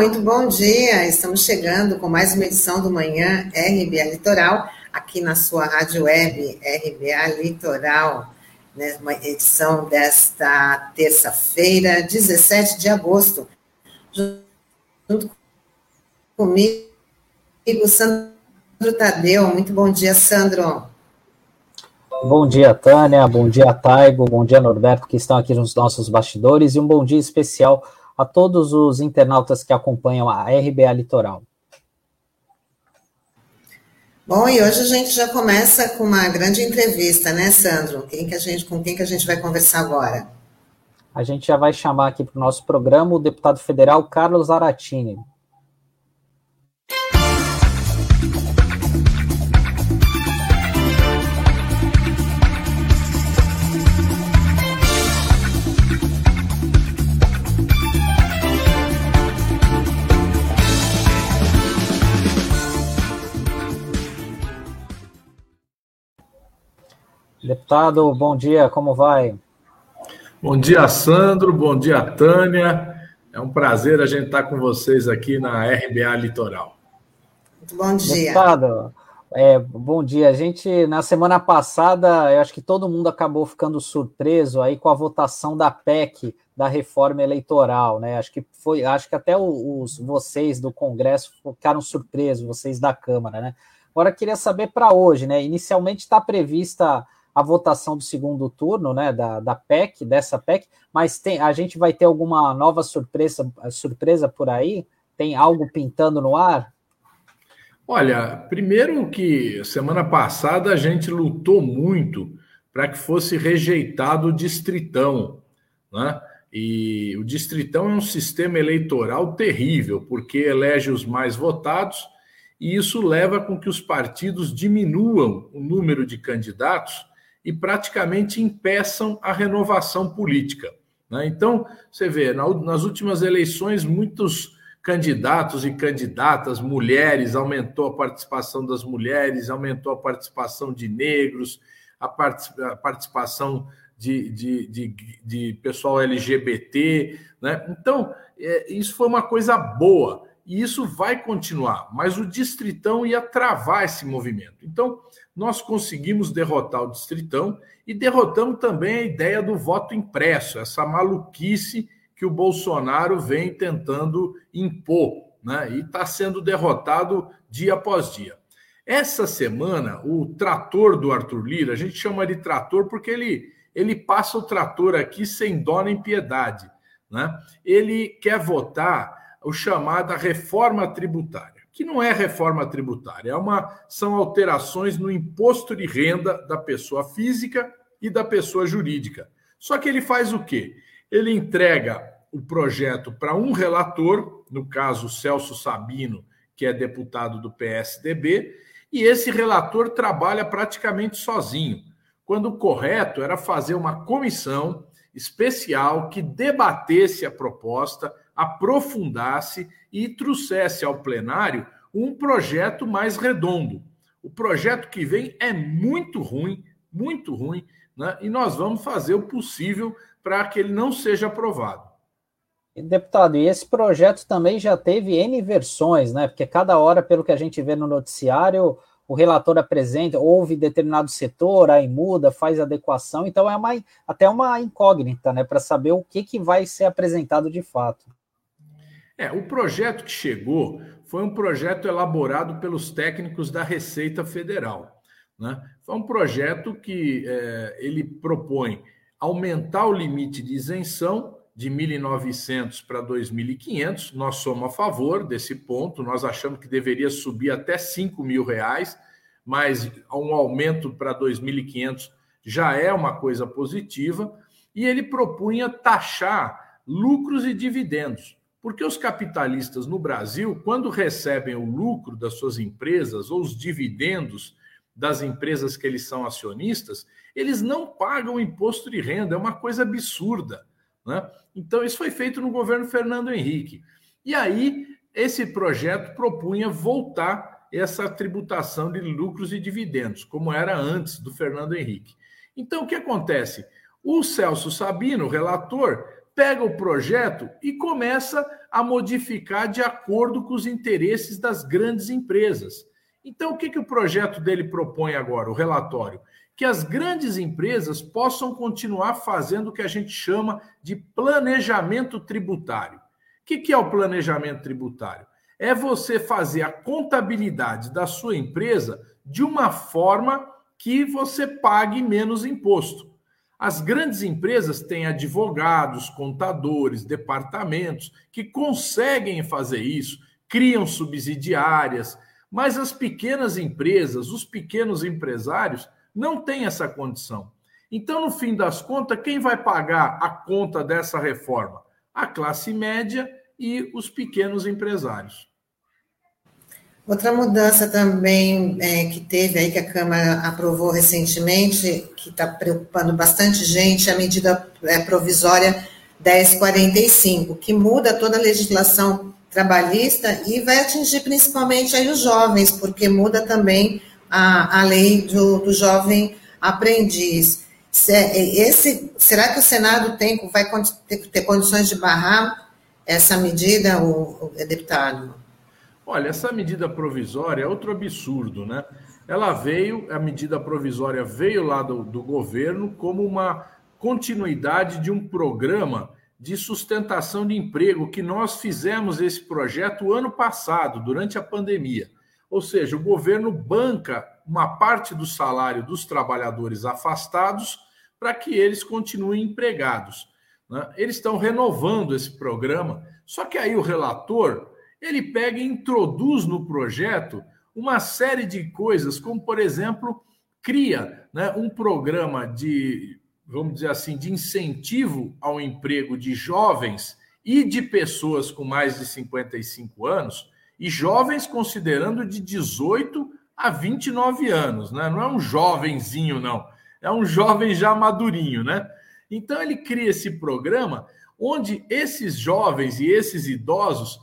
Muito bom dia. Estamos chegando com mais uma edição do Manhã RBA Litoral, aqui na sua rádio web RBA Litoral, né, uma edição desta terça-feira, 17 de agosto. Junto comigo, Sandro Tadeu. Muito bom dia, Sandro. Bom dia, Tânia. Bom dia, Taigo. Bom dia, Norberto, que estão aqui nos nossos bastidores. E um bom dia especial a todos os internautas que acompanham a RBA Litoral. Bom, e hoje a gente já começa com uma grande entrevista, né, Sandro? Quem que a gente, com quem que a gente vai conversar agora? A gente já vai chamar aqui para o nosso programa o deputado federal Carlos Aratini. Deputado, bom dia, como vai? Bom dia, Sandro, bom dia, Tânia. É um prazer a gente estar com vocês aqui na RBA Litoral. Bom dia. Deputado, é, bom dia. A gente, na semana passada, eu acho que todo mundo acabou ficando surpreso aí com a votação da PEC, da reforma eleitoral, né? Acho que foi, acho que até os vocês do Congresso ficaram surpresos, vocês da Câmara, né? Agora queria saber para hoje, né? Inicialmente está prevista a votação do segundo turno, né, da, da PEC, dessa PEC, mas tem, a gente vai ter alguma nova surpresa, surpresa por aí? Tem algo pintando no ar? Olha, primeiro que semana passada a gente lutou muito para que fosse rejeitado o distritão, né? E o distritão é um sistema eleitoral terrível, porque elege os mais votados e isso leva com que os partidos diminuam o número de candidatos e praticamente impeçam a renovação política. Né? Então, você vê, nas últimas eleições, muitos candidatos e candidatas, mulheres, aumentou a participação das mulheres, aumentou a participação de negros, a, participação de, de, de, de pessoal LGBT. Né? Então, é, isso foi uma coisa boa e isso vai continuar, mas o Distritão ia travar esse movimento. Então, nós conseguimos derrotar o Distritão e derrotamos também a ideia do voto impresso, essa maluquice que o Bolsonaro vem tentando impor, né? E está sendo derrotado dia após dia. Essa semana, o trator do Arthur Lira, a gente chama de trator porque ele, ele passa o trator aqui sem dó nem piedade. Né? Ele quer votar o chamada reforma tributária, que não é reforma tributária, é uma são alterações no imposto de renda da pessoa física e da pessoa jurídica. Só que ele faz o quê? Ele entrega o projeto para um relator, no caso Celso Sabino, que é deputado do PSDB, e esse relator trabalha praticamente sozinho, quando o correto era fazer uma comissão especial que debatesse a proposta, aprofundasse e trouxesse ao plenário um projeto mais redondo. O projeto que vem é muito ruim, muito ruim, né? e nós vamos fazer o possível para que ele não seja aprovado. Deputado, e esse projeto também já teve N versões, né? Porque cada hora, pelo que a gente vê no noticiário, o relator apresenta, ouve determinado setor, aí muda, faz adequação, então é uma, até uma incógnita, né? Para saber o que, que vai ser apresentado de fato. É, o projeto que chegou foi um projeto elaborado pelos técnicos da Receita Federal. Né? Foi um projeto que é, ele propõe aumentar o limite de isenção de 1.900 para 2.500. Nós somos a favor desse ponto. Nós achamos que deveria subir até 5 mil reais, mas um aumento para 2.500 já é uma coisa positiva. E ele propunha taxar lucros e dividendos. Porque os capitalistas no Brasil, quando recebem o lucro das suas empresas ou os dividendos das empresas que eles são acionistas, eles não pagam imposto de renda, é uma coisa absurda. Né? Então, isso foi feito no governo Fernando Henrique. E aí, esse projeto propunha voltar essa tributação de lucros e dividendos, como era antes do Fernando Henrique. Então, o que acontece? O Celso Sabino, relator, pega o projeto e começa a modificar de acordo com os interesses das grandes empresas. Então, o que, que o projeto dele propõe agora, o relatório? Que as grandes empresas possam continuar fazendo o que a gente chama de planejamento tributário. O que, que é o planejamento tributário? É você fazer a contabilidade da sua empresa de uma forma que você pague menos imposto. As grandes empresas têm advogados, contadores, departamentos que conseguem fazer isso, criam subsidiárias, mas as pequenas empresas, os pequenos empresários, não têm essa condição. Então, no fim das contas, quem vai pagar a conta dessa reforma? A classe média e os pequenos empresários. Outra mudança também é, que teve aí, que a Câmara aprovou recentemente, que está preocupando bastante gente, é a medida é, provisória 1045, que muda toda a legislação trabalhista e vai atingir principalmente aí os jovens, porque muda também a, a lei do, do jovem aprendiz. Esse, será que o Senado tem, vai ter condições de barrar essa medida, o, o deputado? Olha, essa medida provisória é outro absurdo, né? Ela veio, a medida provisória veio lá do, do governo como uma continuidade de um programa de sustentação de emprego que nós fizemos esse projeto ano passado, durante a pandemia. Ou seja, o governo banca uma parte do salário dos trabalhadores afastados para que eles continuem empregados. Né? Eles estão renovando esse programa, só que aí o relator ele pega e introduz no projeto uma série de coisas, como, por exemplo, cria né, um programa de, vamos dizer assim, de incentivo ao emprego de jovens e de pessoas com mais de 55 anos, e jovens considerando de 18 a 29 anos, né? Não é um jovenzinho, não. É um jovem já madurinho, né? Então ele cria esse programa onde esses jovens e esses idosos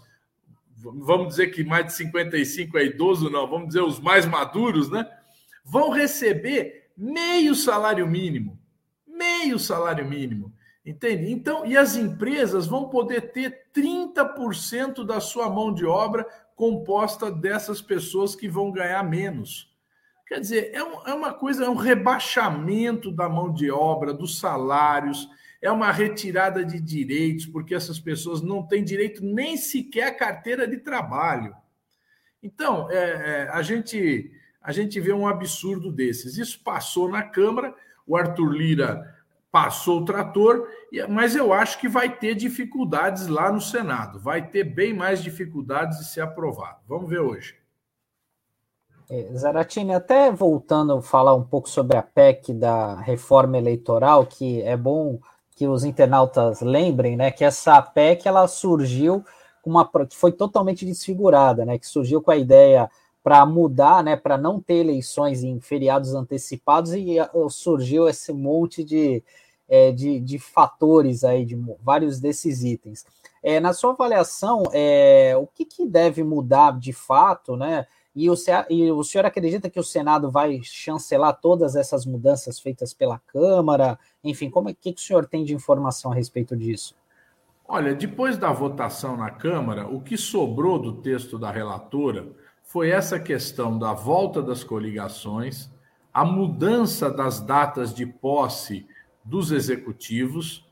vamos dizer que mais de 55 é idoso, não, vamos dizer os mais maduros, né? Vão receber meio salário mínimo. Meio salário mínimo. Entende? Então, e as empresas vão poder ter 30% da sua mão de obra composta dessas pessoas que vão ganhar menos. Quer dizer, é, um, é uma coisa, é um rebaixamento da mão de obra, dos salários é uma retirada de direitos, porque essas pessoas não têm direito nem sequer à carteira de trabalho. Então, é, é, a, gente, a gente vê um absurdo desses. Isso passou na Câmara, o Arthur Lira passou o trator, mas eu acho que vai ter dificuldades lá no Senado. Vai ter bem mais dificuldades de ser aprovado. Vamos ver hoje. É, Zaratini, até voltando a falar um pouco sobre a PEC da reforma eleitoral, que é bom que os internautas lembrem, né, que essa PEC ela surgiu com uma que foi totalmente desfigurada, né, que surgiu com a ideia para mudar, né, para não ter eleições em feriados antecipados e uh, surgiu esse monte de, é, de, de, fatores aí, de vários desses itens. É, na sua avaliação, é, o que, que deve mudar de fato, né? E o, e o senhor acredita que o Senado vai chancelar todas essas mudanças feitas pela Câmara? Enfim, como é que, que o senhor tem de informação a respeito disso? Olha, depois da votação na Câmara, o que sobrou do texto da relatora foi essa questão da volta das coligações, a mudança das datas de posse dos executivos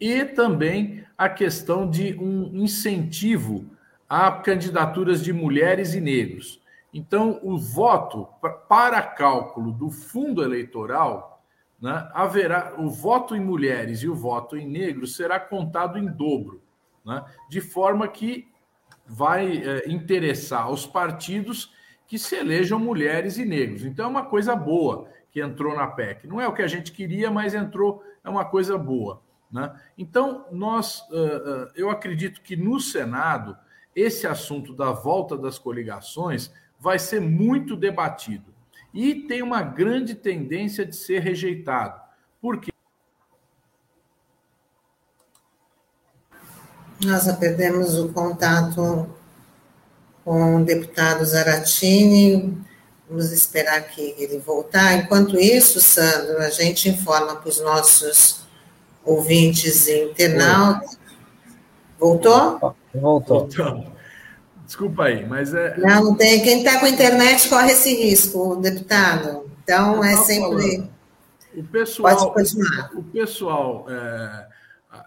e também a questão de um incentivo a candidaturas de mulheres e negros. Então, o voto para cálculo do fundo eleitoral, né, haverá o voto em mulheres e o voto em negros será contado em dobro, né, de forma que vai é, interessar aos partidos que se elejam mulheres e negros. Então, é uma coisa boa que entrou na PEC. Não é o que a gente queria, mas entrou, é uma coisa boa. Né? Então, nós, uh, uh, eu acredito que no Senado, esse assunto da volta das coligações vai ser muito debatido e tem uma grande tendência de ser rejeitado. Por quê? Nós perdemos o contato com o deputado Zaratini. Vamos esperar que ele voltar. Enquanto isso, Sandro, a gente informa para os nossos ouvintes e internautas. Voltou? Voltou. Desculpa aí, mas é. Não, não tem. Quem está com internet corre esse risco, deputado. Então, é sempre. Falando. O pessoal, o pessoal, é,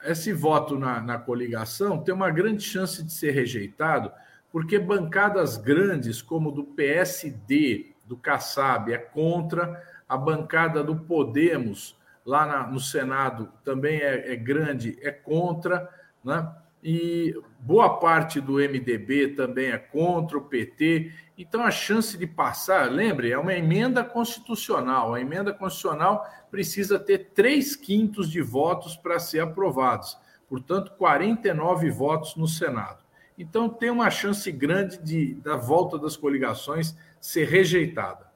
esse voto na, na coligação tem uma grande chance de ser rejeitado, porque bancadas grandes, como do PSD, do Kassab, é contra, a bancada do Podemos, lá na, no Senado, também é, é grande, é contra, né? E boa parte do MDB também é contra o PT. Então, a chance de passar, lembre, é uma emenda constitucional. A emenda constitucional precisa ter três quintos de votos para ser aprovados. Portanto, 49 votos no Senado. Então, tem uma chance grande de, da volta das coligações ser rejeitada.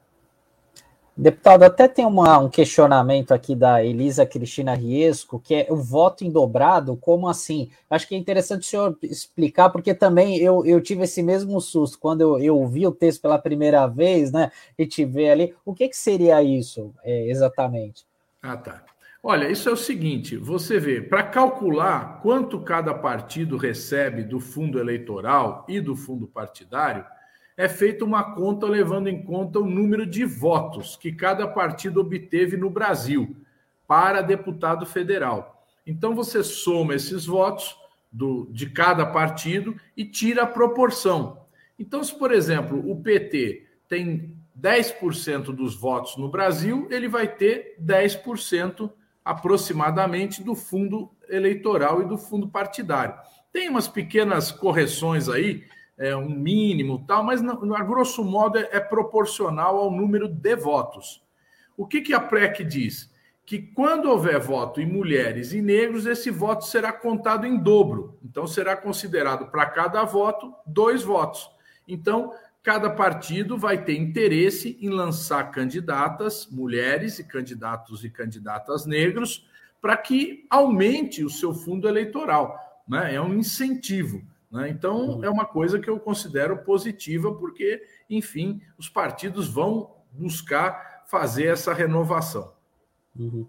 Deputado, até tem uma, um questionamento aqui da Elisa Cristina Riesco, que é o voto em dobrado, como assim? Acho que é interessante o senhor explicar, porque também eu, eu tive esse mesmo susto quando eu, eu vi o texto pela primeira vez, né? E te ali. O que, que seria isso é, exatamente? Ah, tá. Olha, isso é o seguinte: você vê, para calcular quanto cada partido recebe do fundo eleitoral e do fundo partidário, é feita uma conta levando em conta o número de votos que cada partido obteve no Brasil para deputado federal. Então você soma esses votos do, de cada partido e tira a proporção. Então, se, por exemplo, o PT tem 10% dos votos no Brasil, ele vai ter 10% aproximadamente do fundo eleitoral e do fundo partidário. Tem umas pequenas correções aí é, um mínimo tal, mas não, a grosso modo é, é, proporcional ao número de votos. O que, que a PREC diz? Que quando houver voto em mulheres e negros, esse voto será contado em dobro. Então, será considerado para cada voto dois votos. Então, cada partido vai ter interesse em lançar candidatas, mulheres e candidatos e candidatas negros, para que aumente o seu fundo eleitoral. Né? É um incentivo. Né? Então, uhum. é uma coisa que eu considero positiva, porque, enfim, os partidos vão buscar fazer essa renovação. Uhum.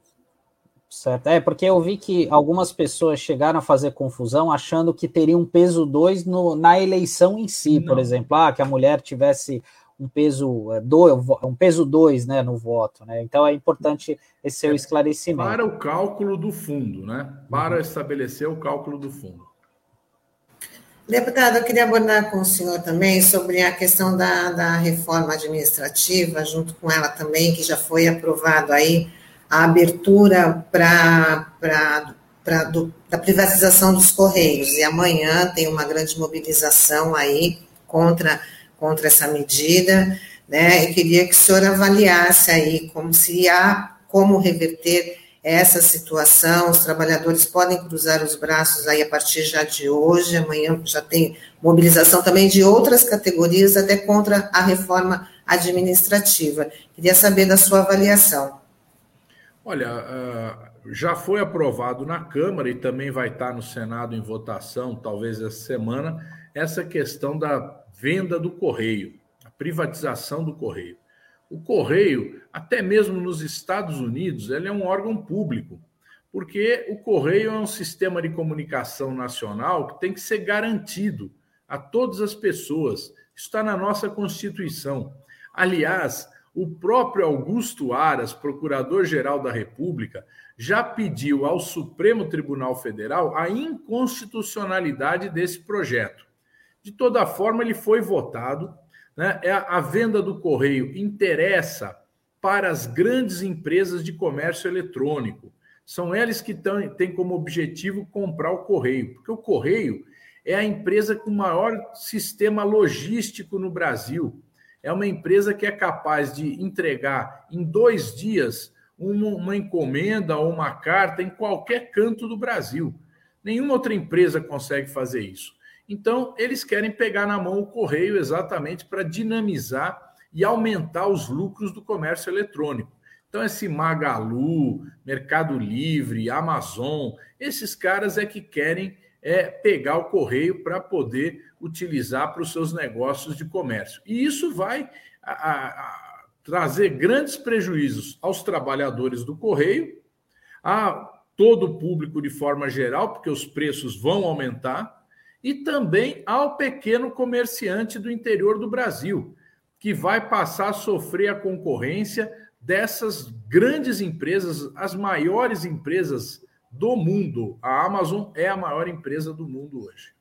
Certo. É, porque eu vi que algumas pessoas chegaram a fazer confusão achando que teria um peso 2 na eleição em si, Não. por exemplo, ah, que a mulher tivesse um peso é, do, um peso 2 né, no voto. Né? Então é importante esse seu é, esclarecimento. Para o cálculo do fundo, né? Para uhum. estabelecer o cálculo do fundo. Deputado, eu queria abordar com o senhor também sobre a questão da, da reforma administrativa, junto com ela também, que já foi aprovado aí a abertura para da privatização dos Correios. E amanhã tem uma grande mobilização aí contra, contra essa medida, né? E queria que o senhor avaliasse aí como se há como reverter essa situação. Os trabalhadores podem cruzar os braços aí a partir já de hoje. Amanhã já tem mobilização também de outras categorias, até contra a reforma administrativa. Queria saber da sua avaliação. Olha, ah, já foi aprovado na Câmara e também vai estar no Senado em votação, talvez essa semana, essa questão da venda do correio, a privatização do correio. O Correio, até mesmo nos Estados Unidos, ele é um órgão público, porque o Correio é um sistema de comunicação nacional que tem que ser garantido a todas as pessoas. Isso está na nossa Constituição. Aliás, o próprio Augusto Aras, procurador-geral da República, já pediu ao Supremo Tribunal Federal a inconstitucionalidade desse projeto. De toda forma, ele foi votado né? É a venda do correio interessa para as grandes empresas de comércio eletrônico. São eles que têm como objetivo comprar o correio, porque o correio é a empresa com maior sistema logístico no Brasil. É uma empresa que é capaz de entregar em dois dias uma, uma encomenda ou uma carta em qualquer canto do Brasil. Nenhuma outra empresa consegue fazer isso. Então, eles querem pegar na mão o correio exatamente para dinamizar e aumentar os lucros do comércio eletrônico. Então, esse Magalu, Mercado Livre, Amazon, esses caras é que querem é, pegar o correio para poder utilizar para os seus negócios de comércio. E isso vai a, a, a trazer grandes prejuízos aos trabalhadores do correio, a todo o público de forma geral, porque os preços vão aumentar, e também ao pequeno comerciante do interior do Brasil, que vai passar a sofrer a concorrência dessas grandes empresas, as maiores empresas do mundo. A Amazon é a maior empresa do mundo hoje.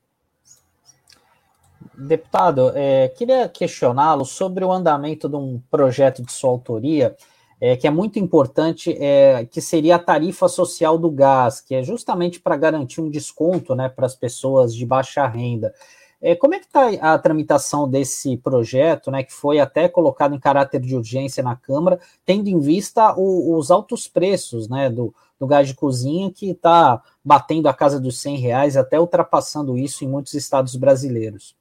Deputado, é, queria questioná-lo sobre o andamento de um projeto de sua autoria, é, que é muito importante, é, que seria a tarifa social do gás, que é justamente para garantir um desconto né, para as pessoas de baixa renda. É, como é que está a tramitação desse projeto, né, que foi até colocado em caráter de urgência na Câmara, tendo em vista o, os altos preços né, do, do gás de cozinha, que está batendo a casa dos 100 reais, até ultrapassando isso em muitos estados brasileiros?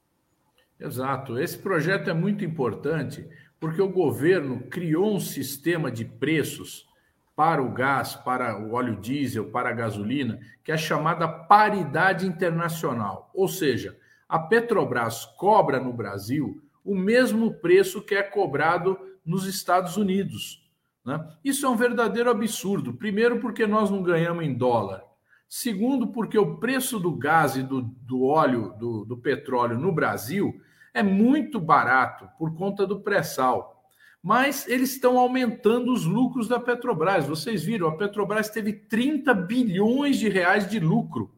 Exato. Esse projeto é muito importante porque o governo criou um sistema de preços para o gás, para o óleo diesel, para a gasolina, que é chamada paridade internacional. Ou seja, a Petrobras cobra no Brasil o mesmo preço que é cobrado nos Estados Unidos. Né? Isso é um verdadeiro absurdo. Primeiro, porque nós não ganhamos em dólar. Segundo, porque o preço do gás e do, do óleo, do, do petróleo no Brasil é muito barato por conta do pré-sal. Mas eles estão aumentando os lucros da Petrobras. Vocês viram, a Petrobras teve 30 bilhões de reais de lucro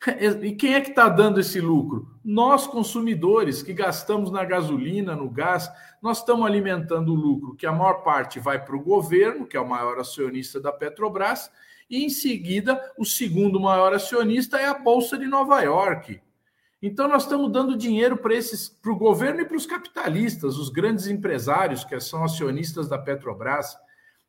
E quem é que está dando esse lucro? Nós, consumidores, que gastamos na gasolina, no gás, nós estamos alimentando o lucro, que a maior parte vai para o governo, que é o maior acionista da Petrobras, e em seguida, o segundo maior acionista é a Bolsa de Nova York. Então, nós estamos dando dinheiro para esses, para o governo e para os capitalistas, os grandes empresários que são acionistas da Petrobras.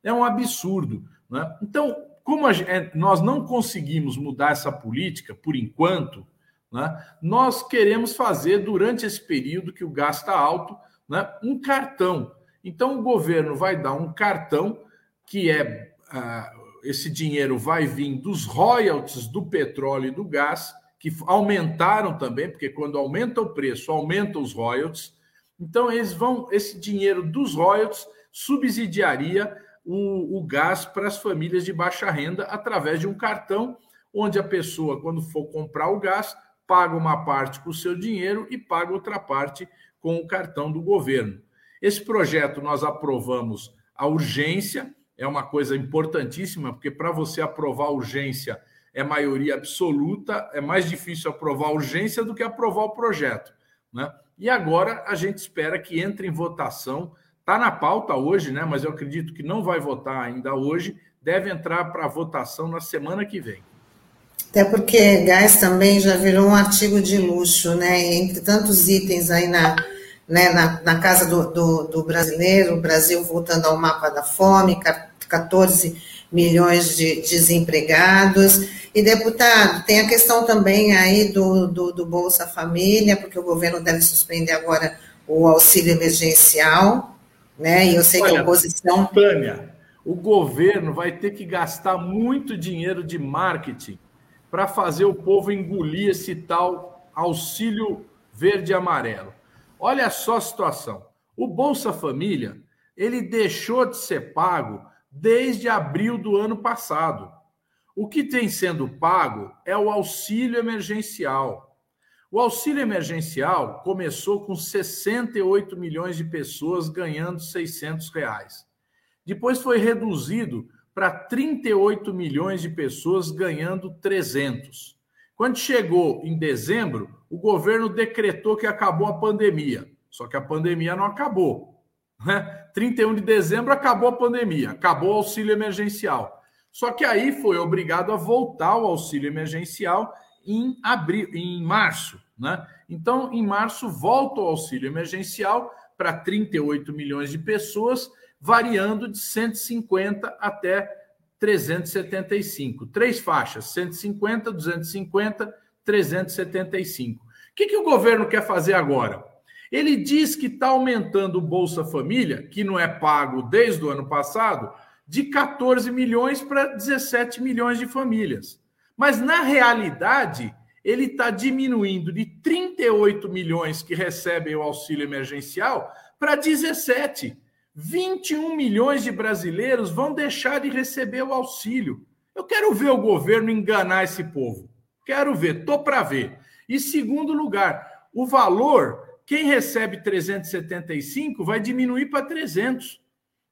É um absurdo. Né? Então, como é, nós não conseguimos mudar essa política por enquanto, né, nós queremos fazer durante esse período que o gás está alto, né, um cartão. Então o governo vai dar um cartão que é uh, esse dinheiro vai vir dos royalties do petróleo e do gás que aumentaram também, porque quando aumenta o preço, aumenta os royalties. Então eles vão esse dinheiro dos royalties subsidiaria o, o gás para as famílias de baixa renda através de um cartão, onde a pessoa, quando for comprar o gás, paga uma parte com o seu dinheiro e paga outra parte com o cartão do governo. Esse projeto nós aprovamos a urgência, é uma coisa importantíssima, porque para você aprovar a urgência é maioria absoluta, é mais difícil aprovar a urgência do que aprovar o projeto. Né? E agora a gente espera que entre em votação Está na pauta hoje, né? Mas eu acredito que não vai votar ainda hoje. Deve entrar para votação na semana que vem. Até porque gás também já virou um artigo de luxo, né? Entre tantos itens aí na, né, na, na casa do, do, do, brasileiro, o Brasil voltando ao mapa da fome, 14 milhões de desempregados. E, deputado, tem a questão também aí do, do, do Bolsa Família, porque o governo deve suspender agora o auxílio emergencial, né? E eu sei Olha, que a oposição. Tânia, o governo vai ter que gastar muito dinheiro de marketing para fazer o povo engolir esse tal auxílio verde e amarelo. Olha só a situação. O Bolsa Família, ele deixou de ser pago desde abril do ano passado. O que tem sendo pago é o auxílio emergencial. O auxílio emergencial começou com 68 milhões de pessoas ganhando 600 reais. Depois foi reduzido para 38 milhões de pessoas ganhando 300. Quando chegou em dezembro, o governo decretou que acabou a pandemia. Só que a pandemia não acabou. Né? 31 de dezembro acabou a pandemia, acabou o auxílio emergencial. Só que aí foi obrigado a voltar o auxílio emergencial em abril, em março, né? Então, em março volta o auxílio emergencial para 38 milhões de pessoas, variando de 150 até 375. Três faixas: 150, 250, 375. O que, que o governo quer fazer agora? Ele diz que está aumentando o Bolsa Família, que não é pago desde o ano passado, de 14 milhões para 17 milhões de famílias. Mas, na realidade, ele está diminuindo de 38 milhões que recebem o auxílio emergencial para 17. 21 milhões de brasileiros vão deixar de receber o auxílio. Eu quero ver o governo enganar esse povo. Quero ver, tô para ver. E segundo lugar, o valor, quem recebe 375 vai diminuir para 300.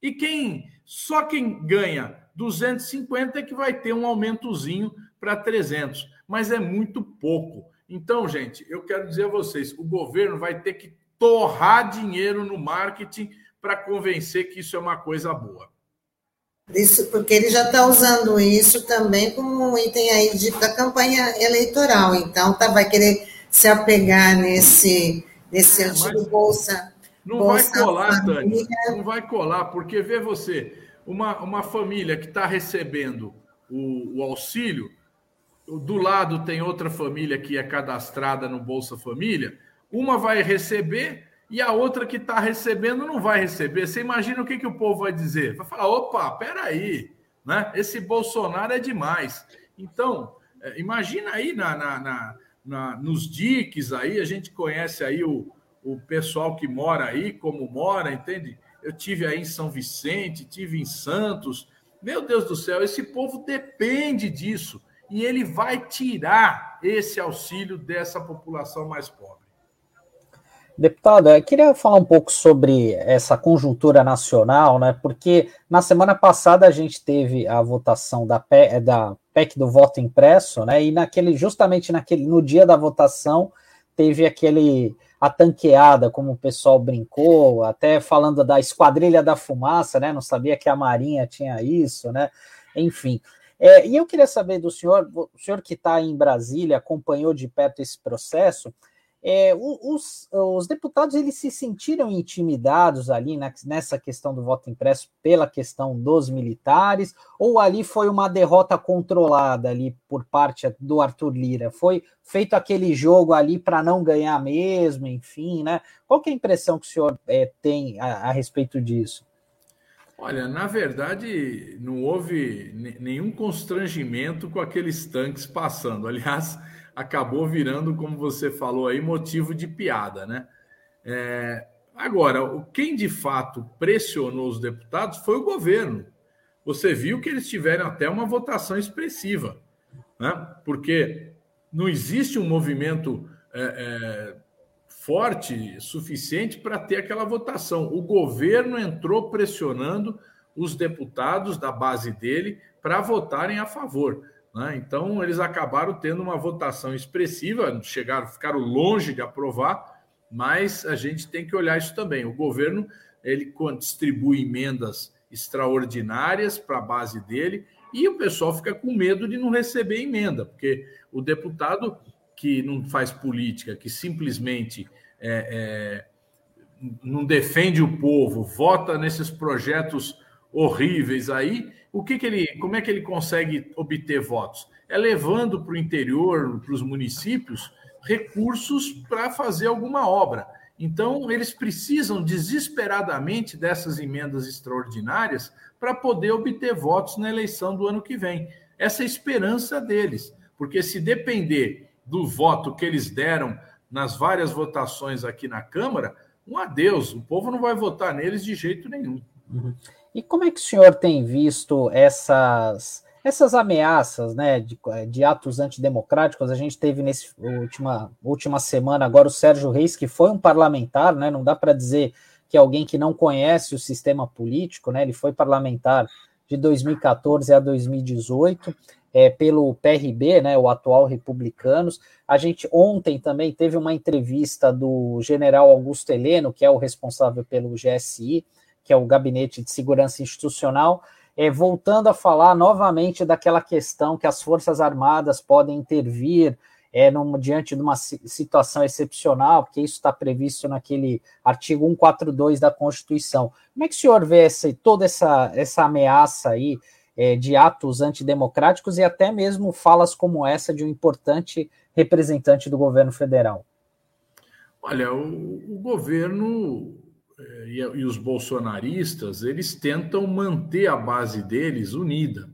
E quem só quem ganha 250 é que vai ter um aumentozinho para 300, mas é muito pouco. Então, gente, eu quero dizer a vocês, o governo vai ter que torrar dinheiro no marketing para convencer que isso é uma coisa boa. Isso, porque ele já está usando isso também como um item aí de, da campanha eleitoral. Então, tá, vai querer se apegar nesse, nesse é, antigo Bolsa. Não bolsa vai colar, Tânia. Não vai colar, porque vê você, uma, uma família que está recebendo o, o auxílio, do lado tem outra família que é cadastrada no Bolsa Família, uma vai receber e a outra que está recebendo não vai receber. Você imagina o que, que o povo vai dizer? Vai falar: opa, peraí, né? esse Bolsonaro é demais. Então, é, imagina aí na, na, na, na, nos diques aí, a gente conhece aí o, o pessoal que mora aí, como mora, entende? Eu tive aí em São Vicente, tive em Santos. Meu Deus do céu, esse povo depende disso. E ele vai tirar esse auxílio dessa população mais pobre. Deputado, eu queria falar um pouco sobre essa conjuntura nacional, né? Porque na semana passada a gente teve a votação da da PEC do voto impresso, né? E naquele, justamente naquele, no dia da votação, teve aquele a tanqueada, como o pessoal brincou, até falando da esquadrilha da fumaça, né? Não sabia que a Marinha tinha isso, né? Enfim. É, e eu queria saber do senhor, o senhor que está em Brasília, acompanhou de perto esse processo é, os, os, deputados eles se sentiram intimidados ali na, nessa questão do voto impresso pela questão dos militares, ou ali foi uma derrota controlada ali por parte do Arthur Lira? Foi feito aquele jogo ali para não ganhar mesmo, enfim, né? Qual é a impressão que o senhor é, tem a, a respeito disso? Olha, na verdade, não houve nenhum constrangimento com aqueles tanques passando. Aliás, acabou virando, como você falou aí, motivo de piada, né? É, agora, quem de fato pressionou os deputados foi o governo. Você viu que eles tiveram até uma votação expressiva, né? Porque não existe um movimento é, é, forte suficiente para ter aquela votação. O governo entrou pressionando os deputados da base dele para votarem a favor. Né? Então, eles acabaram tendo uma votação expressiva, chegaram, ficaram longe de aprovar, mas a gente tem que olhar isso também. O governo ele distribui emendas extraordinárias para a base dele e o pessoal fica com medo de não receber emenda, porque o deputado que não faz política, que simplesmente é, é, não defende o povo, vota nesses projetos horríveis aí, o que, que ele, como é que ele consegue obter votos? É levando para o interior, para os municípios, recursos para fazer alguma obra. Então, eles precisam desesperadamente dessas emendas extraordinárias para poder obter votos na eleição do ano que vem. Essa é a esperança deles, porque se depender do voto que eles deram nas várias votações aqui na Câmara, um adeus, o povo não vai votar neles de jeito nenhum. Uhum. E como é que o senhor tem visto essas essas ameaças, né, de, de atos antidemocráticos? A gente teve nesse última última semana agora o Sérgio Reis, que foi um parlamentar, né? Não dá para dizer que é alguém que não conhece o sistema político, né? Ele foi parlamentar de 2014 a 2018. É, pelo PRB, né, o atual Republicanos. A gente ontem também teve uma entrevista do general Augusto Heleno, que é o responsável pelo GSI, que é o Gabinete de Segurança Institucional, é, voltando a falar novamente daquela questão que as Forças Armadas podem intervir é, num, diante de uma situação excepcional, porque isso está previsto naquele artigo 142 da Constituição. Como é que o senhor vê essa, toda essa, essa ameaça aí é, de atos antidemocráticos e até mesmo falas como essa de um importante representante do governo federal? Olha, o, o governo e, e os bolsonaristas, eles tentam manter a base deles unida.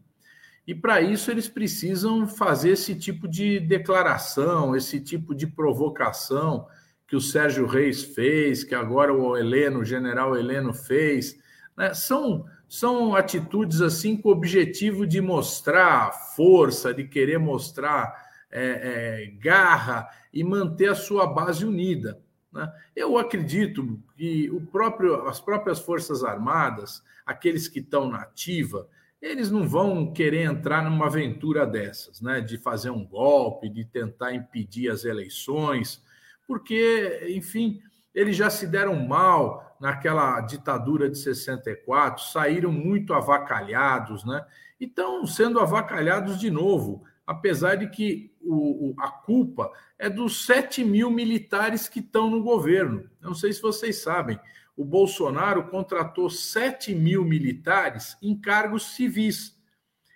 E para isso eles precisam fazer esse tipo de declaração, esse tipo de provocação que o Sérgio Reis fez, que agora o Heleno, o general Heleno fez. Né? São, são atitudes assim com o objetivo de mostrar força, de querer mostrar é, é, garra e manter a sua base unida. Né? Eu acredito que o próprio, as próprias Forças Armadas, aqueles que estão na ativa, eles não vão querer entrar numa aventura dessas, né? de fazer um golpe, de tentar impedir as eleições, porque, enfim, eles já se deram mal naquela ditadura de 64, saíram muito avacalhados, né? E estão sendo avacalhados de novo, apesar de que o, a culpa é dos 7 mil militares que estão no governo. Não sei se vocês sabem, o Bolsonaro contratou 7 mil militares em cargos civis.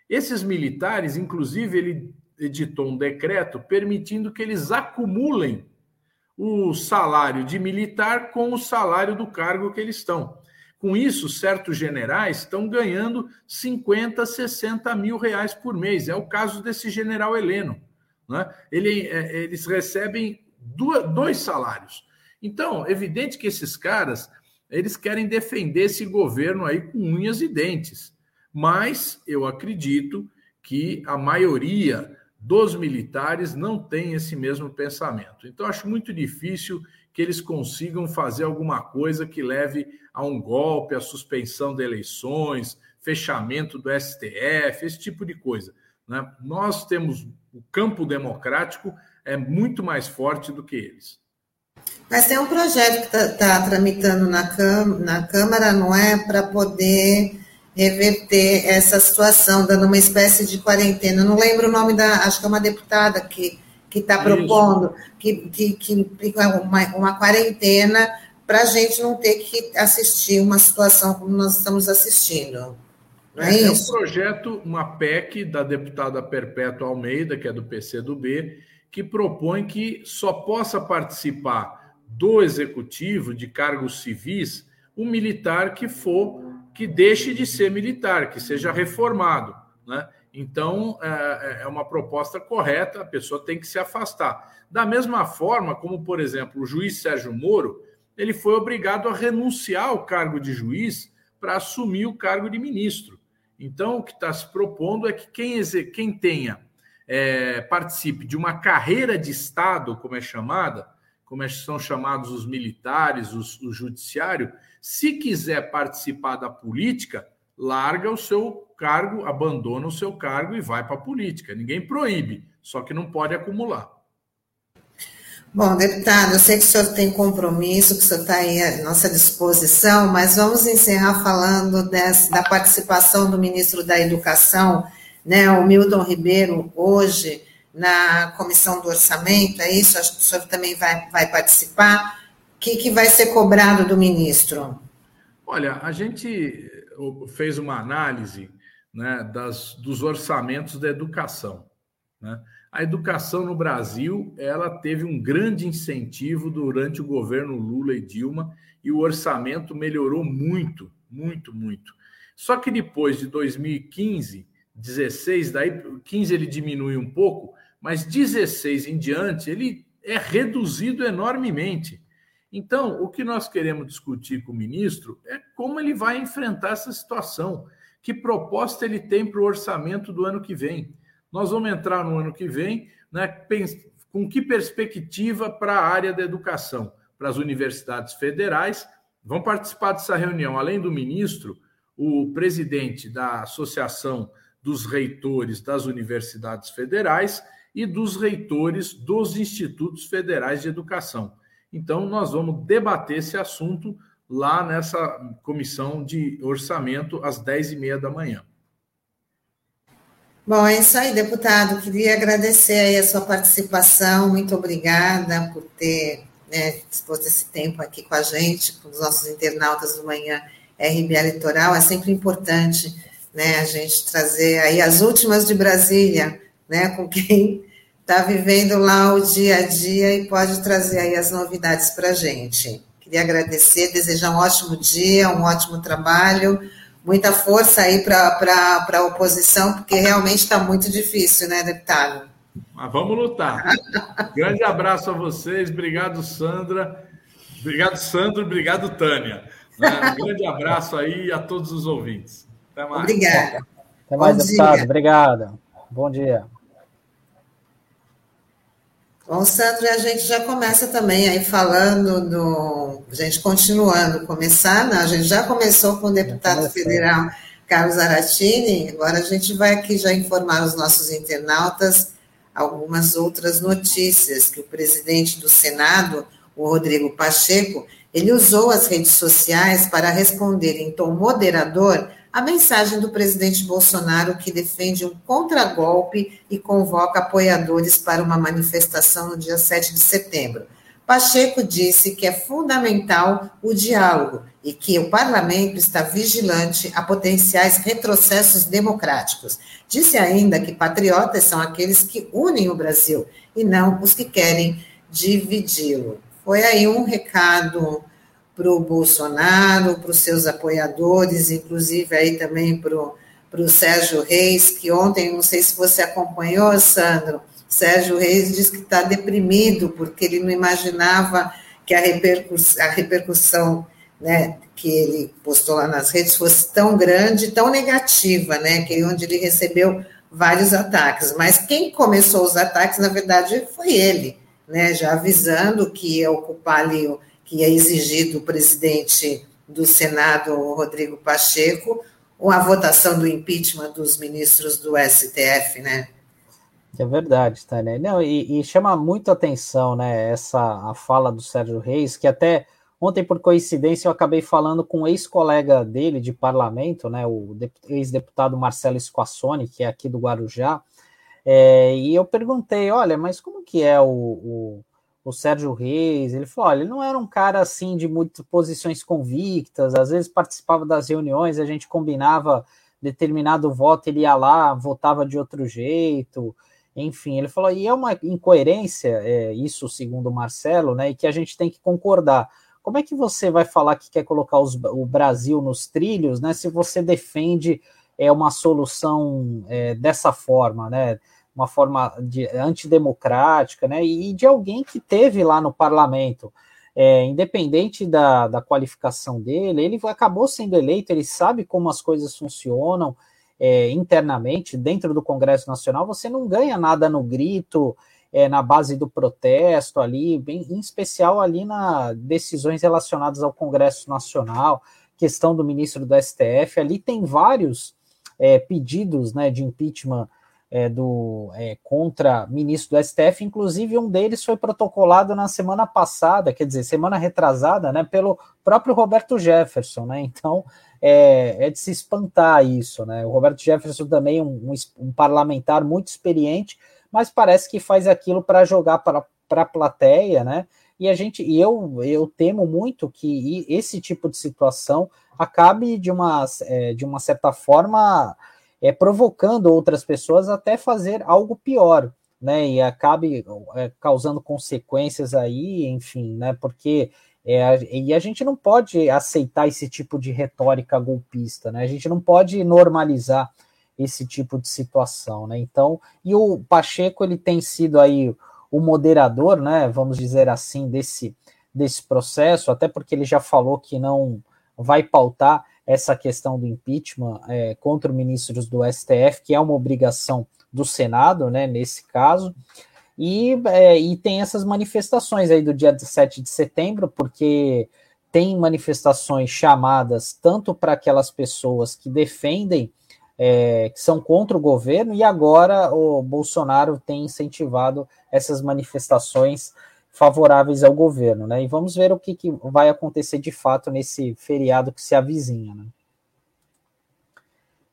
Esses militares, inclusive, ele editou um decreto permitindo que eles acumulem o salário de militar com o salário do cargo que eles estão. Com isso, certos generais estão ganhando 50, 60 mil reais por mês. É o caso desse general Heleno. Né? Ele, é, eles recebem dois salários. Então, evidente que esses caras eles querem defender esse governo aí com unhas e dentes. Mas eu acredito que a maioria dos militares não tem esse mesmo pensamento. Então, acho muito difícil que eles consigam fazer alguma coisa que leve a um golpe, a suspensão de eleições, fechamento do STF, esse tipo de coisa. Né? Nós temos o campo democrático é muito mais forte do que eles. Mas tem um projeto que está tá tramitando na, na Câmara, não é? Para poder reverter essa situação, dando uma espécie de quarentena. não lembro o nome da. Acho que é uma deputada que está propondo, que, que, que implica uma, uma quarentena para a gente não ter que assistir uma situação como nós estamos assistindo. É, é, um projeto, uma PEC da deputada Perpétua Almeida, que é do PCdoB, que propõe que só possa participar do executivo de cargos civis um militar que for que deixe de ser militar, que seja reformado, né? Então é, é uma proposta correta, a pessoa tem que se afastar. Da mesma forma como, por exemplo, o juiz Sérgio Moro, ele foi obrigado a renunciar ao cargo de juiz para assumir o cargo de ministro. Então, o que está se propondo é que quem, quem tenha é, participe de uma carreira de Estado, como é chamada, como são chamados os militares, os, o judiciário, se quiser participar da política, larga o seu cargo, abandona o seu cargo e vai para a política. Ninguém proíbe, só que não pode acumular. Bom, deputado, eu sei que o senhor tem compromisso, que o senhor está aí à nossa disposição, mas vamos encerrar falando dessa, da participação do ministro da Educação, né, o Milton Ribeiro, hoje, na comissão do orçamento, é isso? Acho que o senhor também vai, vai participar. O que, que vai ser cobrado do ministro? Olha, a gente fez uma análise né, das, dos orçamentos da educação. Né? A educação no Brasil ela teve um grande incentivo durante o governo Lula e Dilma e o orçamento melhorou muito, muito, muito. Só que depois de 2015, 16, daí 15 ele diminui um pouco, mas 16 em diante ele é reduzido enormemente. Então, o que nós queremos discutir com o ministro é como ele vai enfrentar essa situação, que proposta ele tem para o orçamento do ano que vem. Nós vamos entrar no ano que vem né, com que perspectiva para a área da educação, para as universidades federais. Vão participar dessa reunião, além do ministro, o presidente da Associação dos Reitores das Universidades Federais e dos reitores dos institutos federais de educação. Então, nós vamos debater esse assunto lá nessa comissão de orçamento às 10h30 da manhã. Bom, é isso aí, deputado. Queria agradecer aí a sua participação. Muito obrigada por ter né, disposto esse tempo aqui com a gente, com os nossos internautas do Manhã RBA Litoral. É sempre importante né, a gente trazer aí as últimas de Brasília, né, com quem está vivendo lá o dia a dia e pode trazer aí as novidades para a gente. Queria agradecer, desejar um ótimo dia, um ótimo trabalho, muita força aí para a oposição, porque realmente está muito difícil, né, deputado? Mas vamos lutar. Grande abraço a vocês, obrigado, Sandra. Obrigado, Sandro, obrigado, Tânia. Né? Um grande abraço aí a todos os ouvintes. Até mais. Obrigada. Até mais, Bom deputado. Dia. Obrigado. Bom dia. Bom, Sandro, a gente já começa também aí falando do. A gente continuando, começar, não, a gente já começou com o deputado federal Carlos Aratini, agora a gente vai aqui já informar os nossos internautas algumas outras notícias, que o presidente do Senado, o Rodrigo Pacheco, ele usou as redes sociais para responder em tom moderador a mensagem do presidente Bolsonaro que defende um contragolpe e convoca apoiadores para uma manifestação no dia 7 de setembro. Pacheco disse que é fundamental o diálogo e que o parlamento está vigilante a potenciais retrocessos democráticos. Disse ainda que patriotas são aqueles que unem o Brasil e não os que querem dividi-lo. Foi aí um recado para o Bolsonaro, para os seus apoiadores, inclusive aí também para o Sérgio Reis, que ontem, não sei se você acompanhou, Sandro, Sérgio Reis diz que está deprimido, porque ele não imaginava que a, repercuss a repercussão né, que ele postou lá nas redes fosse tão grande, tão negativa, né, que onde ele recebeu vários ataques. Mas quem começou os ataques, na verdade, foi ele, né, já avisando que ia ocupar ali que ia exigir do presidente do Senado, Rodrigo Pacheco, a votação do impeachment dos ministros do STF, né? É verdade, Tânia. Não, e, e, chama muito atenção, né, essa a fala do Sérgio Reis, que até ontem, por coincidência, eu acabei falando com um ex-colega dele de parlamento, né, o ex-deputado Marcelo Squassoni, que é aqui do Guarujá, é, e eu perguntei, olha, mas como que é o, o o Sérgio Reis, ele falou: olha, ele não era um cara assim de muitas posições convictas, às vezes participava das reuniões, a gente combinava determinado voto, ele ia lá, votava de outro jeito, enfim, ele falou, e é uma incoerência, é, isso segundo o Marcelo, né, e que a gente tem que concordar. Como é que você vai falar que quer colocar os, o Brasil nos trilhos, né, se você defende é, uma solução é, dessa forma, né? Uma forma de, antidemocrática, né, e de alguém que teve lá no parlamento, é, independente da, da qualificação dele, ele acabou sendo eleito, ele sabe como as coisas funcionam é, internamente, dentro do Congresso Nacional, você não ganha nada no grito, é, na base do protesto ali, bem, em especial ali na decisões relacionadas ao Congresso Nacional, questão do ministro do STF, ali tem vários é, pedidos né, de impeachment é, do é, contra ministro do STF, inclusive um deles foi protocolado na semana passada, quer dizer, semana retrasada, né, pelo próprio Roberto Jefferson, né? Então é, é de se espantar isso, né? O Roberto Jefferson também é um, um, um parlamentar muito experiente, mas parece que faz aquilo para jogar para a plateia, né? E a gente, eu, eu temo muito que esse tipo de situação acabe de uma, é, de uma certa forma é, provocando outras pessoas até fazer algo pior, né? E acabe é, causando consequências aí, enfim, né? Porque é, e a gente não pode aceitar esse tipo de retórica golpista, né? A gente não pode normalizar esse tipo de situação, né? Então, e o Pacheco ele tem sido aí o moderador, né? Vamos dizer assim desse desse processo, até porque ele já falou que não vai pautar essa questão do impeachment é, contra ministros do STF, que é uma obrigação do Senado, né, nesse caso, e, é, e tem essas manifestações aí do dia 7 de setembro, porque tem manifestações chamadas tanto para aquelas pessoas que defendem, é, que são contra o governo, e agora o Bolsonaro tem incentivado essas manifestações favoráveis ao governo, né? E vamos ver o que, que vai acontecer de fato nesse feriado que se avizinha, né?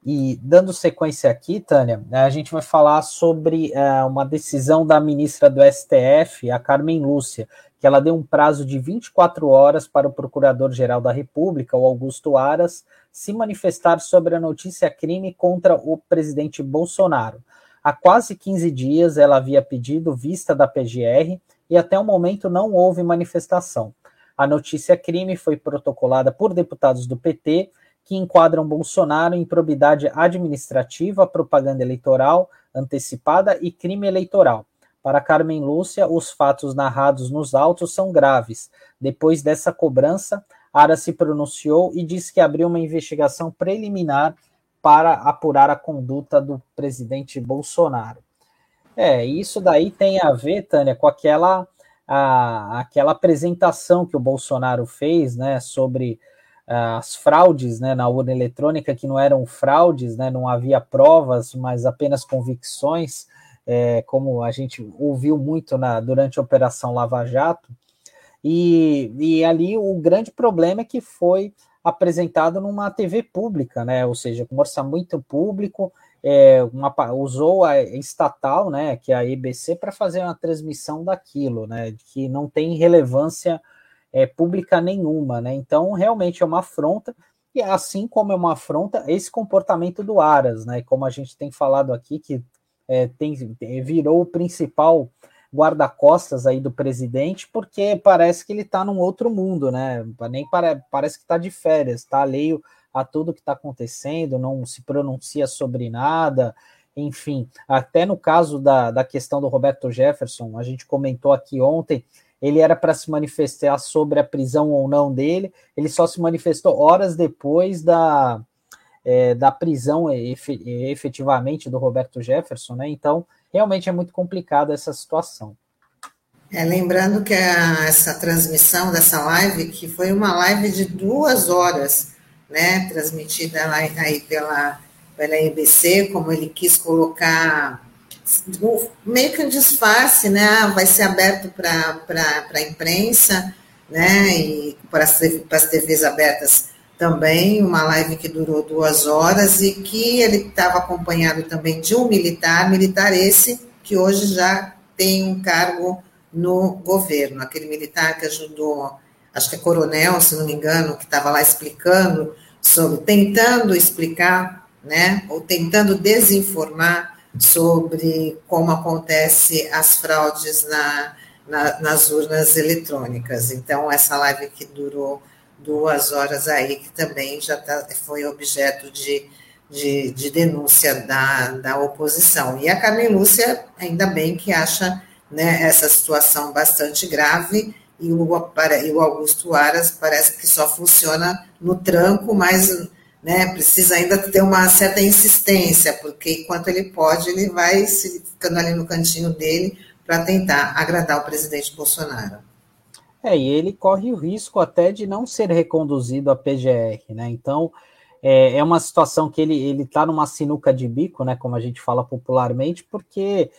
E dando sequência aqui, Tânia, a gente vai falar sobre uh, uma decisão da ministra do STF, a Carmen Lúcia, que ela deu um prazo de 24 horas para o Procurador-Geral da República, o Augusto Aras, se manifestar sobre a notícia crime contra o presidente Bolsonaro. Há quase 15 dias ela havia pedido vista da PGR e até o momento não houve manifestação. A notícia crime foi protocolada por deputados do PT que enquadram Bolsonaro em improbidade administrativa, propaganda eleitoral antecipada e crime eleitoral. Para Carmen Lúcia, os fatos narrados nos autos são graves. Depois dessa cobrança, Ara se pronunciou e disse que abriu uma investigação preliminar para apurar a conduta do presidente Bolsonaro. É, isso daí tem a ver, Tânia, com aquela, a, aquela apresentação que o Bolsonaro fez né, sobre as fraudes né, na urna eletrônica, que não eram fraudes, né, não havia provas, mas apenas convicções, é, como a gente ouviu muito na, durante a Operação Lava Jato. E, e ali o grande problema é que foi apresentado numa TV pública, né, ou seja, com orçamento público, é, uma, usou a estatal, né, que é a EBC, para fazer uma transmissão daquilo, né, que não tem relevância é, pública nenhuma, né? Então, realmente é uma afronta, e assim como é uma afronta esse comportamento do Aras, né? Como a gente tem falado aqui, que é, tem, virou o principal guarda-costas aí do presidente, porque parece que ele está num outro mundo, né? Nem para, parece que está de férias, está alheio a tudo que está acontecendo, não se pronuncia sobre nada, enfim. Até no caso da, da questão do Roberto Jefferson, a gente comentou aqui ontem ele era para se manifestar sobre a prisão ou não dele, ele só se manifestou horas depois da, é, da prisão efetivamente do Roberto Jefferson, né? Então, realmente é muito complicada essa situação. É, lembrando que a, essa transmissão dessa live, que foi uma live de duas horas, né, transmitida lá, aí pela, pela EBC, como ele quis colocar meio que um disfarce, né? Ah, vai ser aberto para a imprensa, né? E para as, para as TVs abertas também, uma live que durou duas horas e que ele estava acompanhado também de um militar, militar esse que hoje já tem um cargo no governo, aquele militar que ajudou, acho que é coronel, se não me engano, que estava lá explicando sobre, tentando explicar, né, ou tentando desinformar sobre como acontece as fraudes na, na, nas urnas eletrônicas. Então, essa live que durou duas horas aí, que também já tá, foi objeto de, de, de, denúncia da, da oposição. E a Carmen Lúcia, ainda bem que acha né, essa situação bastante grave, e o, e o Augusto Aras parece que só funciona no tranco, mas né, precisa ainda ter uma certa insistência, porque enquanto ele pode, ele vai ficando ali no cantinho dele para tentar agradar o presidente Bolsonaro. É, e ele corre o risco até de não ser reconduzido à PGR, né? Então, é, é uma situação que ele ele está numa sinuca de bico, né? Como a gente fala popularmente, porque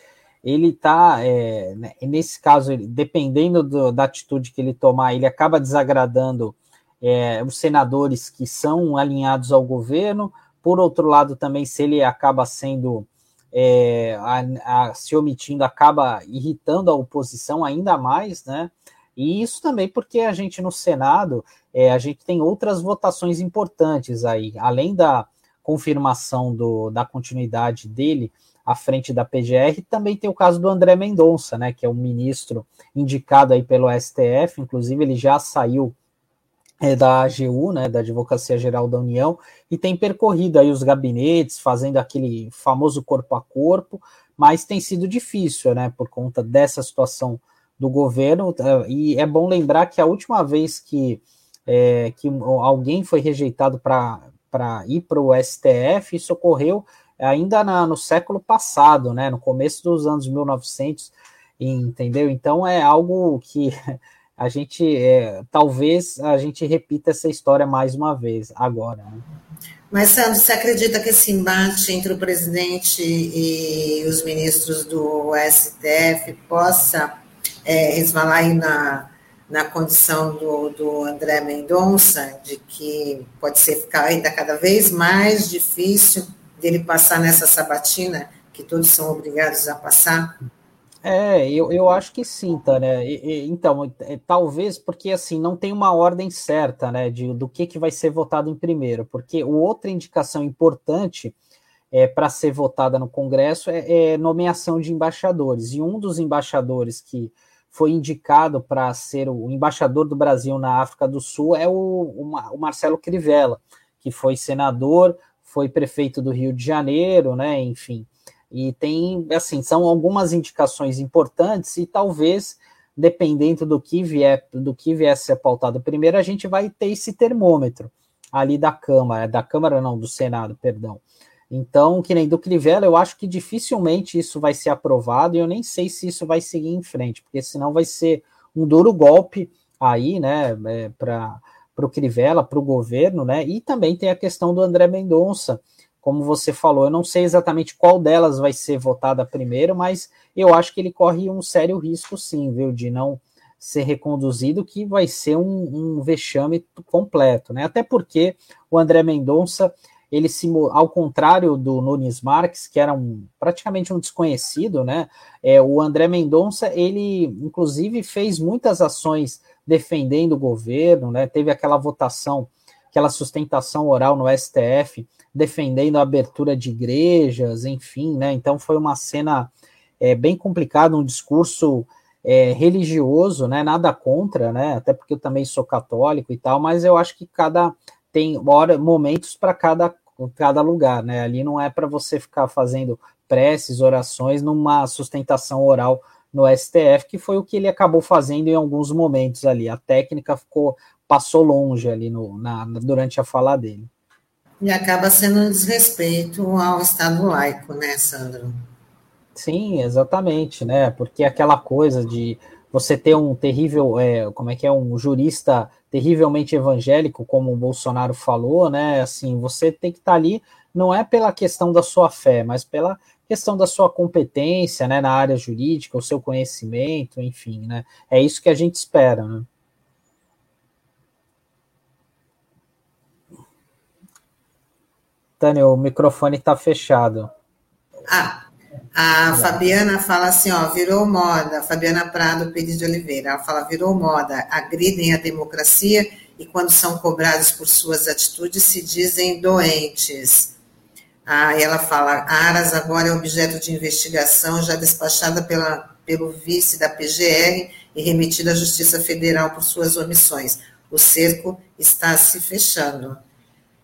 ele está, é, né, nesse caso, dependendo do, da atitude que ele tomar, ele acaba desagradando é, os senadores que são alinhados ao governo, por outro lado, também, se ele acaba sendo é, a, a, se omitindo, acaba irritando a oposição ainda mais, né? E isso também porque a gente no Senado, é, a gente tem outras votações importantes aí, além da confirmação do, da continuidade dele à frente da PGR, também tem o caso do André Mendonça, né, que é um ministro indicado aí pelo STF, inclusive ele já saiu é, da AGU, né, da Advocacia Geral da União, e tem percorrido aí os gabinetes, fazendo aquele famoso corpo a corpo, mas tem sido difícil, né, por conta dessa situação do governo, e é bom lembrar que a última vez que, é, que alguém foi rejeitado para ir para o STF, isso ocorreu ainda na, no século passado, né, no começo dos anos 1900, entendeu? Então é algo que a gente é, talvez a gente repita essa história mais uma vez agora. Né? Mas, Sandro, você acredita que esse embate entre o presidente e os ministros do STF possa é, resvalar aí na, na condição do, do André Mendonça, de que pode ser ficar ainda cada vez mais difícil dele passar nessa sabatina que todos são obrigados a passar? É, eu, eu acho que sim, tá, né? E, e, então, é, talvez porque assim não tem uma ordem certa, né, de, do que, que vai ser votado em primeiro, porque outra indicação importante é, para ser votada no Congresso é, é, nomeação de embaixadores. E um dos embaixadores que foi indicado para ser o embaixador do Brasil na África do Sul é o, o, o Marcelo Crivella, que foi senador, foi prefeito do Rio de Janeiro, né? Enfim. E tem, assim, são algumas indicações importantes e talvez dependendo do que vier, do que vier a pautado primeiro, a gente vai ter esse termômetro ali da Câmara, da Câmara não, do Senado, perdão. Então, que nem do Crivella, eu acho que dificilmente isso vai ser aprovado e eu nem sei se isso vai seguir em frente, porque senão vai ser um duro golpe aí, né, é, para o Crivella, para o governo, né, e também tem a questão do André Mendonça, como você falou, eu não sei exatamente qual delas vai ser votada primeiro, mas eu acho que ele corre um sério risco, sim, viu, de não ser reconduzido, que vai ser um, um vexame completo, né? Até porque o André Mendonça, ele se, ao contrário do Nunes Marques, que era um, praticamente um desconhecido, né? É, o André Mendonça, ele inclusive fez muitas ações defendendo o governo, né? Teve aquela votação, aquela sustentação oral no STF, defendendo a abertura de igrejas, enfim, né? Então foi uma cena é, bem complicada, um discurso é, religioso, né? Nada contra, né? Até porque eu também sou católico e tal, mas eu acho que cada tem hora, momentos para cada, cada lugar, né? Ali não é para você ficar fazendo preces, orações numa sustentação oral no STF, que foi o que ele acabou fazendo em alguns momentos ali. A técnica ficou passou longe ali no, na, durante a fala dele. E acaba sendo um desrespeito ao Estado laico, né, Sandro? Sim, exatamente, né? Porque aquela coisa de você ter um terrível, é, como é que é, um jurista terrivelmente evangélico, como o Bolsonaro falou, né? Assim, você tem que estar tá ali, não é pela questão da sua fé, mas pela questão da sua competência, né, na área jurídica, o seu conhecimento, enfim, né? É isso que a gente espera, né? Tânia, o microfone está fechado. Ah, a Fabiana fala assim, ó, virou moda. Fabiana Prado Pires de Oliveira, ela fala, virou moda. Agridem a democracia e quando são cobrados por suas atitudes se dizem doentes. Ah, ela fala, Aras agora é objeto de investigação já despachada pela, pelo vice da PGR e remetida à Justiça Federal por suas omissões. O cerco está se fechando.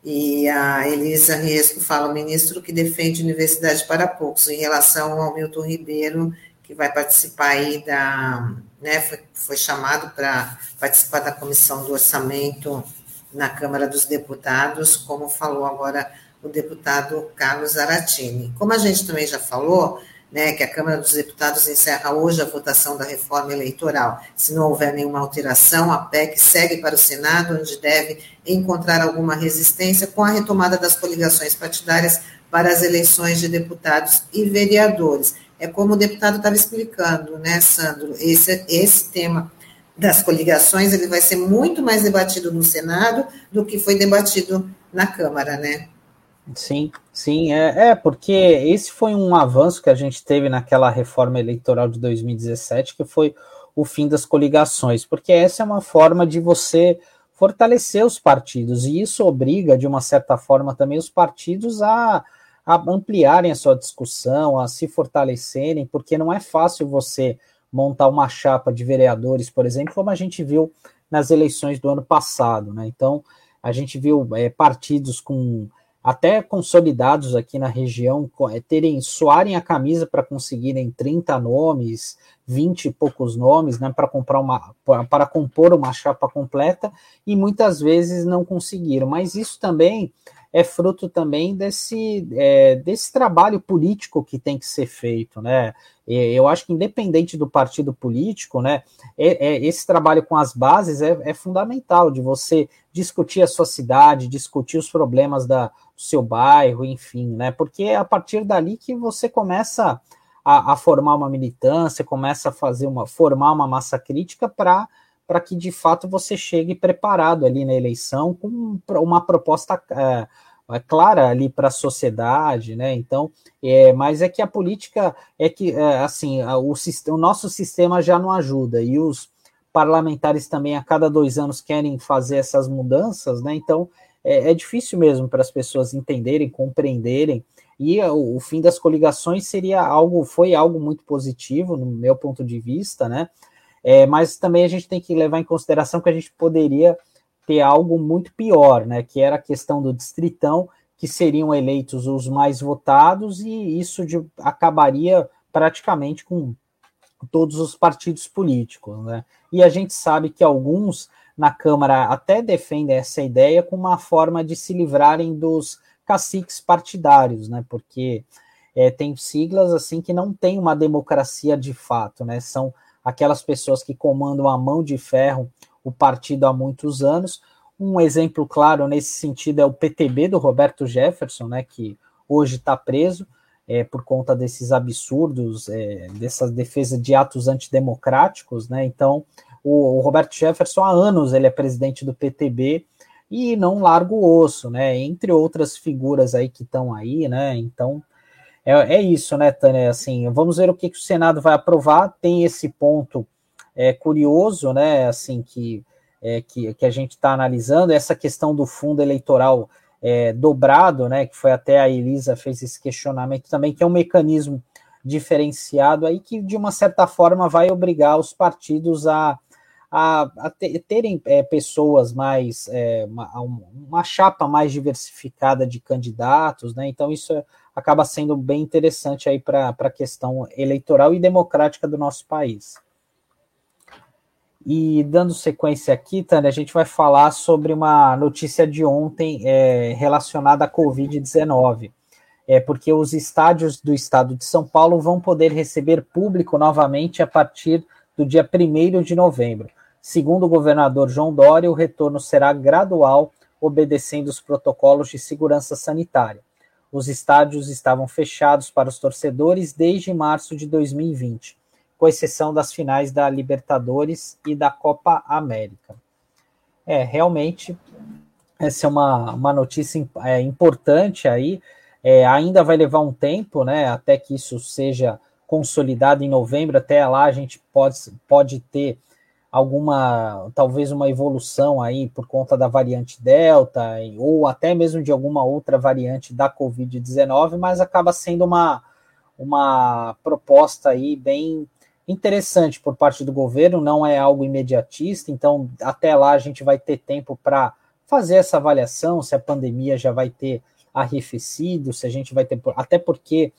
E a Elisa Riesco fala, o ministro que defende universidade para poucos, em relação ao Milton Ribeiro, que vai participar aí da, né, foi, foi chamado para participar da comissão do orçamento na Câmara dos Deputados, como falou agora o deputado Carlos Aratini. Como a gente também já falou, né, que a Câmara dos Deputados encerra hoje a votação da reforma eleitoral. Se não houver nenhuma alteração, a PEC segue para o Senado, onde deve encontrar alguma resistência com a retomada das coligações partidárias para as eleições de deputados e vereadores. É como o deputado estava explicando, né, Sandro? Esse, esse tema das coligações ele vai ser muito mais debatido no Senado do que foi debatido na Câmara, né? Sim, sim, é, é, porque esse foi um avanço que a gente teve naquela reforma eleitoral de 2017, que foi o fim das coligações, porque essa é uma forma de você fortalecer os partidos, e isso obriga, de uma certa forma, também os partidos a, a ampliarem a sua discussão, a se fortalecerem, porque não é fácil você montar uma chapa de vereadores, por exemplo, como a gente viu nas eleições do ano passado, né? Então, a gente viu é, partidos com até consolidados aqui na região, é, terem suarem a camisa para conseguirem 30 nomes, 20 e poucos nomes, né, para comprar uma para compor uma chapa completa e muitas vezes não conseguiram. Mas isso também é fruto também desse, é, desse trabalho político que tem que ser feito, né? Eu acho que independente do partido político, né, é, é, esse trabalho com as bases é, é, fundamental de você discutir a sua cidade, discutir os problemas da, do seu bairro, enfim, né? Porque é a partir dali que você começa a, a formar uma militância, começa a fazer uma formar uma massa crítica para para que de fato você chegue preparado ali na eleição com uma proposta é, é clara ali para a sociedade, né? Então, é, mas é que a política é que é, assim o, o nosso sistema já não ajuda e os parlamentares também a cada dois anos querem fazer essas mudanças, né? Então é, é difícil mesmo para as pessoas entenderem, compreenderem. E o, o fim das coligações seria algo, foi algo muito positivo no meu ponto de vista, né? É, mas também a gente tem que levar em consideração que a gente poderia ter algo muito pior, né? Que era a questão do distritão, que seriam eleitos os mais votados, e isso de, acabaria praticamente com todos os partidos políticos, né? E a gente sabe que alguns na Câmara até defendem essa ideia com uma forma de se livrarem dos caciques partidários, né? Porque é, tem siglas assim que não tem uma democracia de fato, né? São aquelas pessoas que comandam a mão de ferro o partido há muitos anos. Um exemplo claro nesse sentido é o PTB do Roberto Jefferson, né? Que hoje está preso é, por conta desses absurdos, é, dessa defesa de atos antidemocráticos, né? Então, o, o, Roberto Jefferson há anos ele é presidente do PTB e não larga o osso, né? Entre outras figuras aí que estão aí, né? Então, é, é, isso, né, Tânia? Assim, vamos ver o que, que o Senado vai aprovar. Tem esse ponto é, curioso, né? Assim, que, é, que, que a gente está analisando, essa questão do fundo eleitoral é, dobrado, né, que foi até a Elisa fez esse questionamento também, que é um mecanismo diferenciado aí que de uma certa forma vai obrigar os partidos a, a, a terem é, pessoas mais é, uma, uma, chapa mais diversificada de candidatos, né? Então isso acaba sendo bem interessante aí para a questão eleitoral e democrática do nosso país. E dando sequência aqui, Tânia, a gente vai falar sobre uma notícia de ontem é, relacionada à Covid-19. É porque os estádios do estado de São Paulo vão poder receber público novamente a partir do dia 1 de novembro. Segundo o governador João Dória, o retorno será gradual, obedecendo os protocolos de segurança sanitária. Os estádios estavam fechados para os torcedores desde março de 2020 com exceção das finais da Libertadores e da Copa América. É, realmente, essa é uma, uma notícia é, importante aí. É, ainda vai levar um tempo, né, até que isso seja consolidado em novembro. Até lá a gente pode, pode ter alguma, talvez uma evolução aí por conta da variante Delta, ou até mesmo de alguma outra variante da Covid-19, mas acaba sendo uma, uma proposta aí bem interessante por parte do governo, não é algo imediatista, então até lá a gente vai ter tempo para fazer essa avaliação, se a pandemia já vai ter arrefecido, se a gente vai ter. Até porque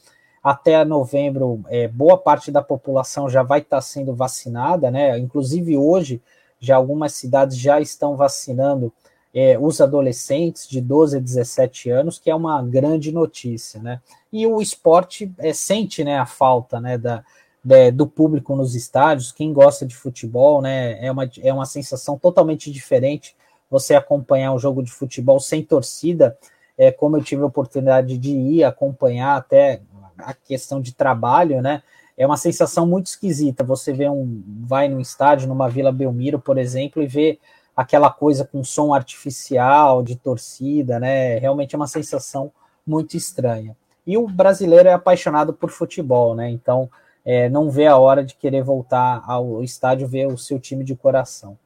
até novembro, é, boa parte da população já vai estar tá sendo vacinada, né? Inclusive hoje, já algumas cidades já estão vacinando é, os adolescentes de 12 a 17 anos, que é uma grande notícia, né? E o esporte é, sente né, a falta né, da, é, do público nos estádios, quem gosta de futebol, né? É uma, é uma sensação totalmente diferente você acompanhar um jogo de futebol sem torcida, é, como eu tive a oportunidade de ir acompanhar até a questão de trabalho, né? É uma sensação muito esquisita. Você vê um, vai num estádio, numa Vila Belmiro, por exemplo, e vê aquela coisa com som artificial de torcida, né? Realmente é uma sensação muito estranha. E o brasileiro é apaixonado por futebol, né? Então é, não vê a hora de querer voltar ao estádio ver o seu time de coração.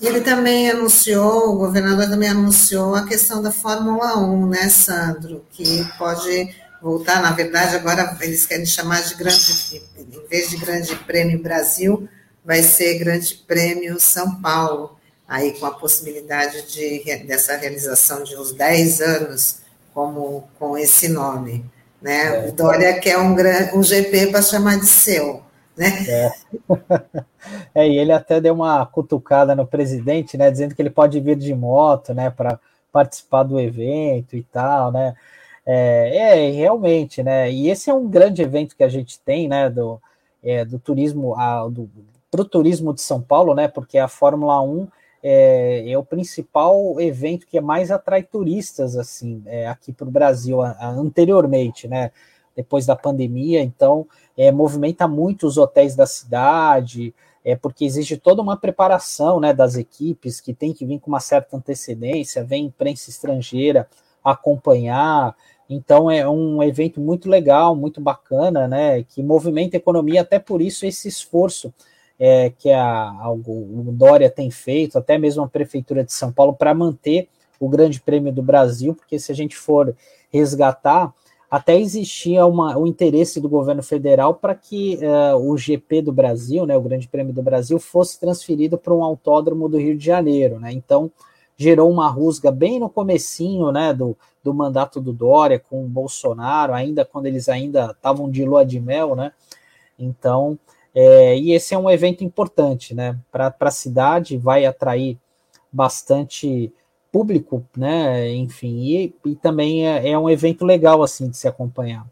Ele também anunciou, o governador também anunciou a questão da Fórmula 1, né, Sandro? Que pode voltar, na verdade, agora eles querem chamar de grande, em vez de Grande Prêmio Brasil, vai ser Grande Prêmio São Paulo, aí com a possibilidade de, dessa realização de uns 10 anos como, com esse nome. Né? É. O Dória quer um, um GP para chamar de seu. Né? É. é, e ele até deu uma cutucada no presidente, né, dizendo que ele pode vir de moto, né, para participar do evento e tal, né? É, é, realmente, né? E esse é um grande evento que a gente tem, né, do, é, do turismo, a, do, turismo de São Paulo, né? Porque a Fórmula 1 é, é, o principal evento que mais atrai turistas assim é, aqui para o Brasil a, a, anteriormente, né? Depois da pandemia, então é, movimenta muito os hotéis da cidade, é porque existe toda uma preparação né, das equipes que tem que vir com uma certa antecedência, vem imprensa estrangeira acompanhar. Então é um evento muito legal, muito bacana, né? Que movimenta a economia, até por isso esse esforço é, que a, a, o Dória tem feito, até mesmo a Prefeitura de São Paulo, para manter o Grande Prêmio do Brasil, porque se a gente for resgatar, até existia uma, o interesse do governo federal para que uh, o GP do Brasil, né, o Grande Prêmio do Brasil, fosse transferido para um autódromo do Rio de Janeiro. Né? Então, gerou uma rusga bem no comecinho né, do, do mandato do Dória com o Bolsonaro, ainda quando eles ainda estavam de lua de mel, né? Então, É, e esse é um evento importante, né? Para a cidade, vai atrair bastante público, né? Enfim, e, e também é, é, um evento legal assim de se acompanhar.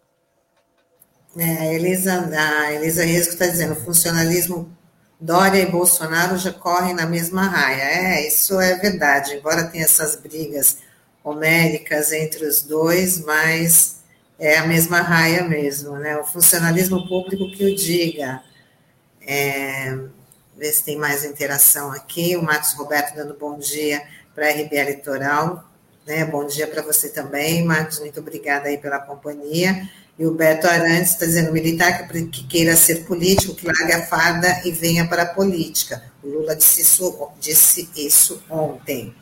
É, a Elisa, a Elisa Resco está dizendo, funcionalismo Dória e Bolsonaro já correm na mesma raia. É, isso é verdade, embora tenha essas brigas homéricas entre os dois, mas é a mesma raia mesmo, né? O funcionalismo público que o diga. É, ver se tem mais interação aqui. O Marcos Roberto dando bom dia para a RBA Litoral. Né? Bom dia para você também, Marcos. Muito obrigada aí pela companhia. E o Beto Arantes está dizendo: militar que queira ser político, que largue a farda e venha para a política. O Lula disse isso, disse isso ontem.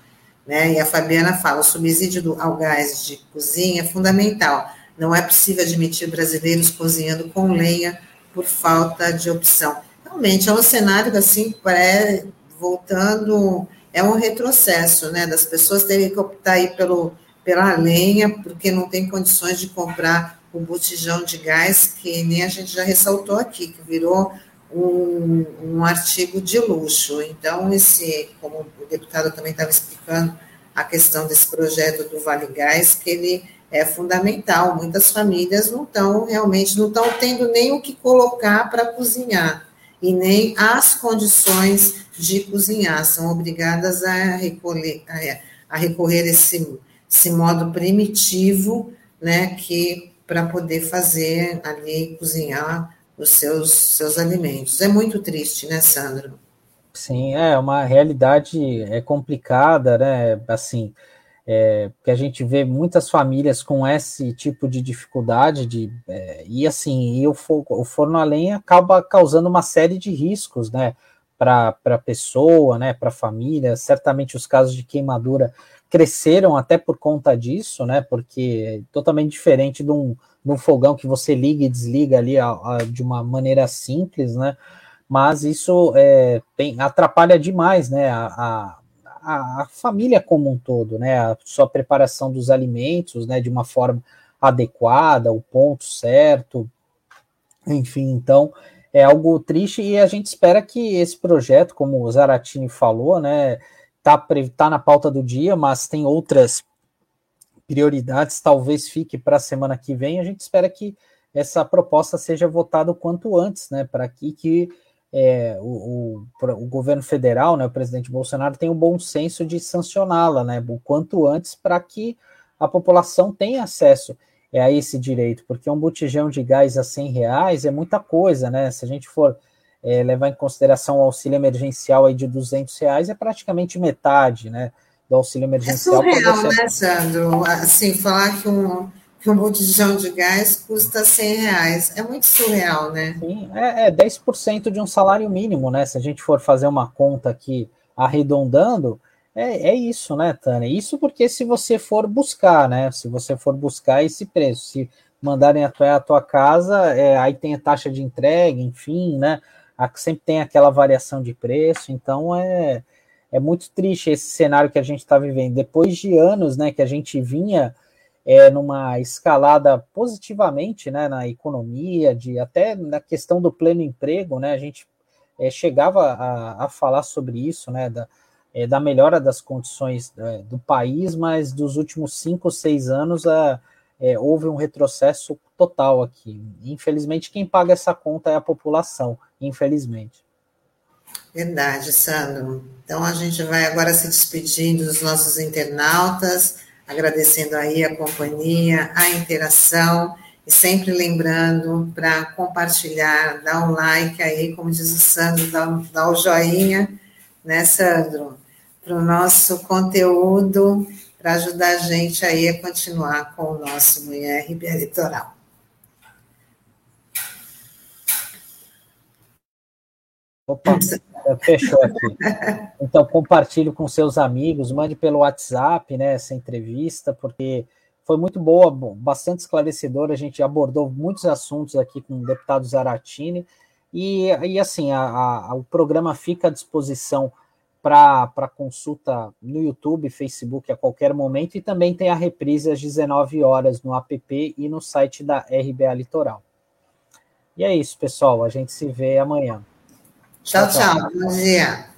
Né? E a Fabiana fala: o subsídio do, ao gás de cozinha é fundamental. Não é possível admitir brasileiros cozinhando com lenha por falta de opção. Realmente, é um cenário assim, pré, voltando, é um retrocesso, né? Das pessoas terem que optar aí pelo, pela lenha, porque não tem condições de comprar o botijão de gás, que nem a gente já ressaltou aqui, que virou um, um artigo de luxo. Então, esse, como o deputado também estava explicando, a questão desse projeto do Vale Gás, que ele é fundamental. Muitas famílias não estão realmente, não estão tendo nem o que colocar para cozinhar e nem as condições de cozinhar. São obrigadas a recolher, a, a recorrer esse, esse modo primitivo, né, que para poder fazer ali, cozinhar os seus, seus alimentos. É muito triste, né, Sandro? Sim, é uma realidade é complicada, né? Assim, é, que a gente vê muitas famílias com esse tipo de dificuldade de é, e assim e o, o forno a lenha acaba causando uma série de riscos, né? Para a pessoa, né? Para a família, certamente os casos de queimadura cresceram até por conta disso, né? Porque é totalmente diferente de um, de um fogão que você liga e desliga ali a, a, de uma maneira simples, né? Mas isso é, tem, atrapalha demais, né? A, a, a, família como um todo, né? A sua preparação dos alimentos, né? De uma forma adequada, o ponto certo, enfim, então é algo triste e a gente espera que esse projeto, como o Zaratini falou, né? tá, tá na pauta do dia, mas tem outras prioridades, talvez fique para a semana que vem. A gente espera que essa proposta seja votada o quanto antes, né? Para que, que é, o, o, o, governo federal, né, o presidente Bolsonaro, tenha o bom senso de sancioná-la, né? O quanto antes, para que a população tenha acesso é, a esse direito, porque um botijão de gás a 100 reais é muita coisa, né? Se a gente for é, levar em consideração o auxílio emergencial aí de 200 reais, é praticamente metade, né, do auxílio é emergencial. É surreal, você... né, Sandro? Assim, falar que um, que um botijão de gás custa 100 reais, é muito surreal, né? Sim, é, é 10% de um salário mínimo, né, se a gente for fazer uma conta aqui arredondando, é, é isso, né, Tânia? Isso porque se você for buscar, né, se você for buscar esse preço, se mandarem até a tua casa, é, aí tem a taxa de entrega, enfim, né, sempre tem aquela variação de preço, então é, é muito triste esse cenário que a gente está vivendo. Depois de anos né, que a gente vinha é, numa escalada positivamente né, na economia, de até na questão do pleno emprego, né, a gente é, chegava a, a, falar sobre isso, né, da, é, da melhora das condições é, do país, mas dos últimos cinco, seis anos a, é, houve um retrocesso total aqui. Infelizmente, quem paga essa conta é a população, infelizmente. Verdade, Sandro. Então a gente vai agora se despedindo dos nossos internautas, agradecendo aí a companhia, a interação e sempre lembrando para compartilhar, dar um like aí, como diz o Sandro, dar o joinha, né, Sandro, para o nosso conteúdo para ajudar a gente aí a continuar com o nosso Mulher RBA Litoral. Opa, fechou aqui. Então, compartilhe com seus amigos, mande pelo WhatsApp, né, essa entrevista, porque foi muito boa, bastante esclarecedora. A gente abordou muitos assuntos aqui com o deputado Zaratini. E, e assim, a, a, o programa fica à disposição para consulta no YouTube, Facebook a qualquer momento, e também tem a reprise às 19 horas no app e no site da RBA Litoral. E é isso, pessoal. A gente se vê amanhã. Tchau, tchau. tchau. Bom dia.